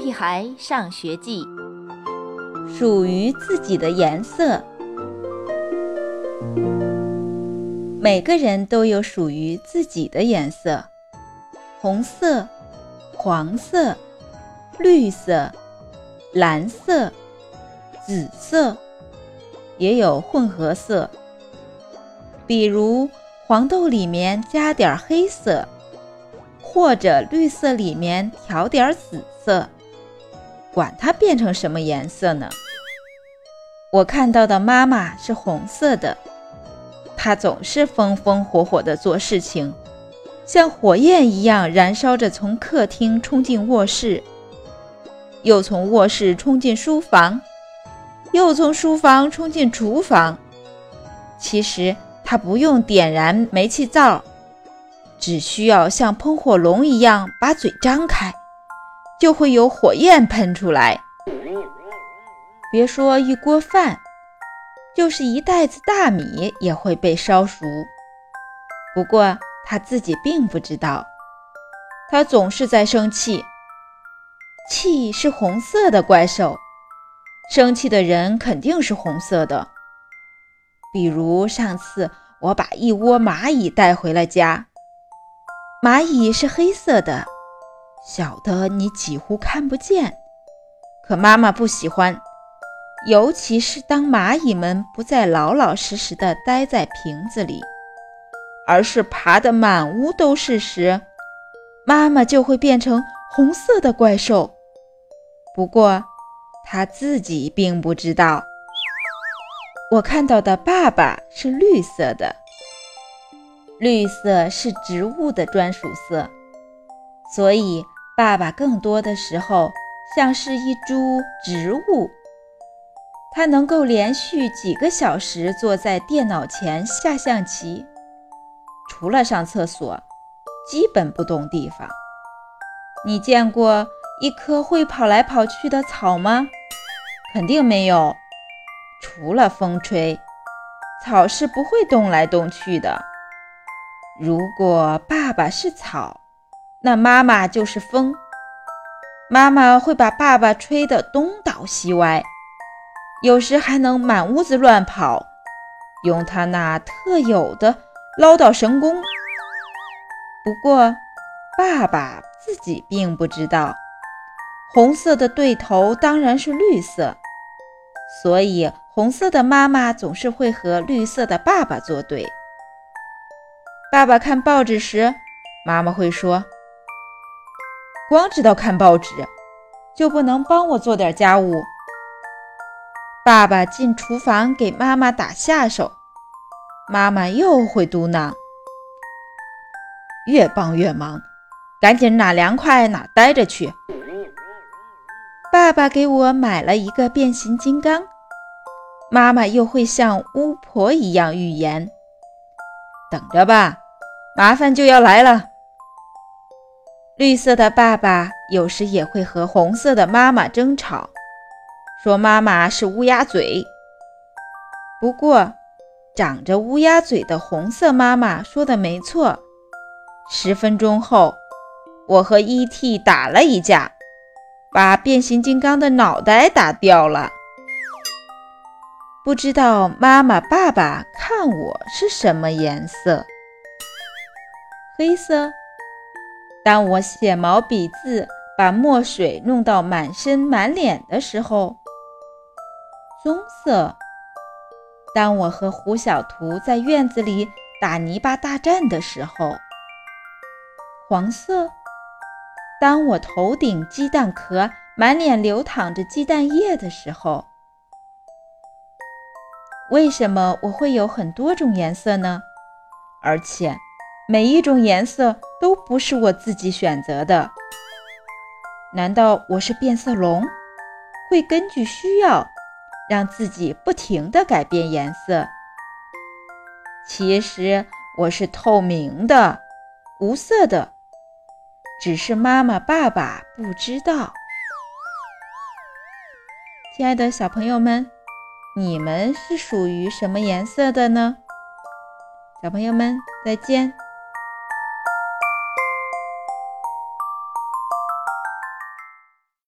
屁孩上学记》，属于自己的颜色。每个人都有属于自己的颜色：红色、黄色、绿色、蓝色、紫色，也有混合色，比如黄豆里面加点黑色。或者绿色里面调点紫色，管它变成什么颜色呢？我看到的妈妈是红色的，她总是风风火火地做事情，像火焰一样燃烧着，从客厅冲进卧室，又从卧室冲进书房，又从书房冲进厨房。其实她不用点燃煤气灶。只需要像喷火龙一样把嘴张开，就会有火焰喷出来。别说一锅饭，就是一袋子大米也会被烧熟。不过他自己并不知道，他总是在生气。气是红色的怪兽，生气的人肯定是红色的。比如上次我把一窝蚂蚁带回了家。蚂蚁是黑色的，小的你几乎看不见。可妈妈不喜欢，尤其是当蚂蚁们不再老老实实的待在瓶子里，而是爬得满屋都是时，妈妈就会变成红色的怪兽。不过，她自己并不知道。我看到的爸爸是绿色的。绿色是植物的专属色，所以爸爸更多的时候像是一株植物。他能够连续几个小时坐在电脑前下象棋，除了上厕所，基本不动地方。你见过一棵会跑来跑去的草吗？肯定没有。除了风吹，草是不会动来动去的。如果爸爸是草，那妈妈就是风。妈妈会把爸爸吹得东倒西歪，有时还能满屋子乱跑，用他那特有的唠叨神功。不过，爸爸自己并不知道，红色的对头当然是绿色，所以红色的妈妈总是会和绿色的爸爸作对。爸爸看报纸时，妈妈会说：“光知道看报纸，就不能帮我做点家务。”爸爸进厨房给妈妈打下手，妈妈又会嘟囔：“越帮越忙，赶紧哪凉快哪待着去。”爸爸给我买了一个变形金刚，妈妈又会像巫婆一样预言。等着吧，麻烦就要来了。绿色的爸爸有时也会和红色的妈妈争吵，说妈妈是乌鸦嘴。不过，长着乌鸦嘴的红色妈妈说的没错。十分钟后，我和 E.T. 打了一架，把变形金刚的脑袋打掉了。不知道妈妈、爸爸看我是什么颜色？黑色。当我写毛笔字，把墨水弄到满身、满脸的时候，棕色。当我和胡小图在院子里打泥巴大战的时候，黄色。当我头顶鸡蛋壳，满脸流淌着鸡蛋液的时候。为什么我会有很多种颜色呢？而且每一种颜色都不是我自己选择的。难道我是变色龙，会根据需要让自己不停地改变颜色？其实我是透明的，无色的，只是妈妈、爸爸不知道。亲爱的小朋友们。你们是属于什么颜色的呢？小朋友们，再见。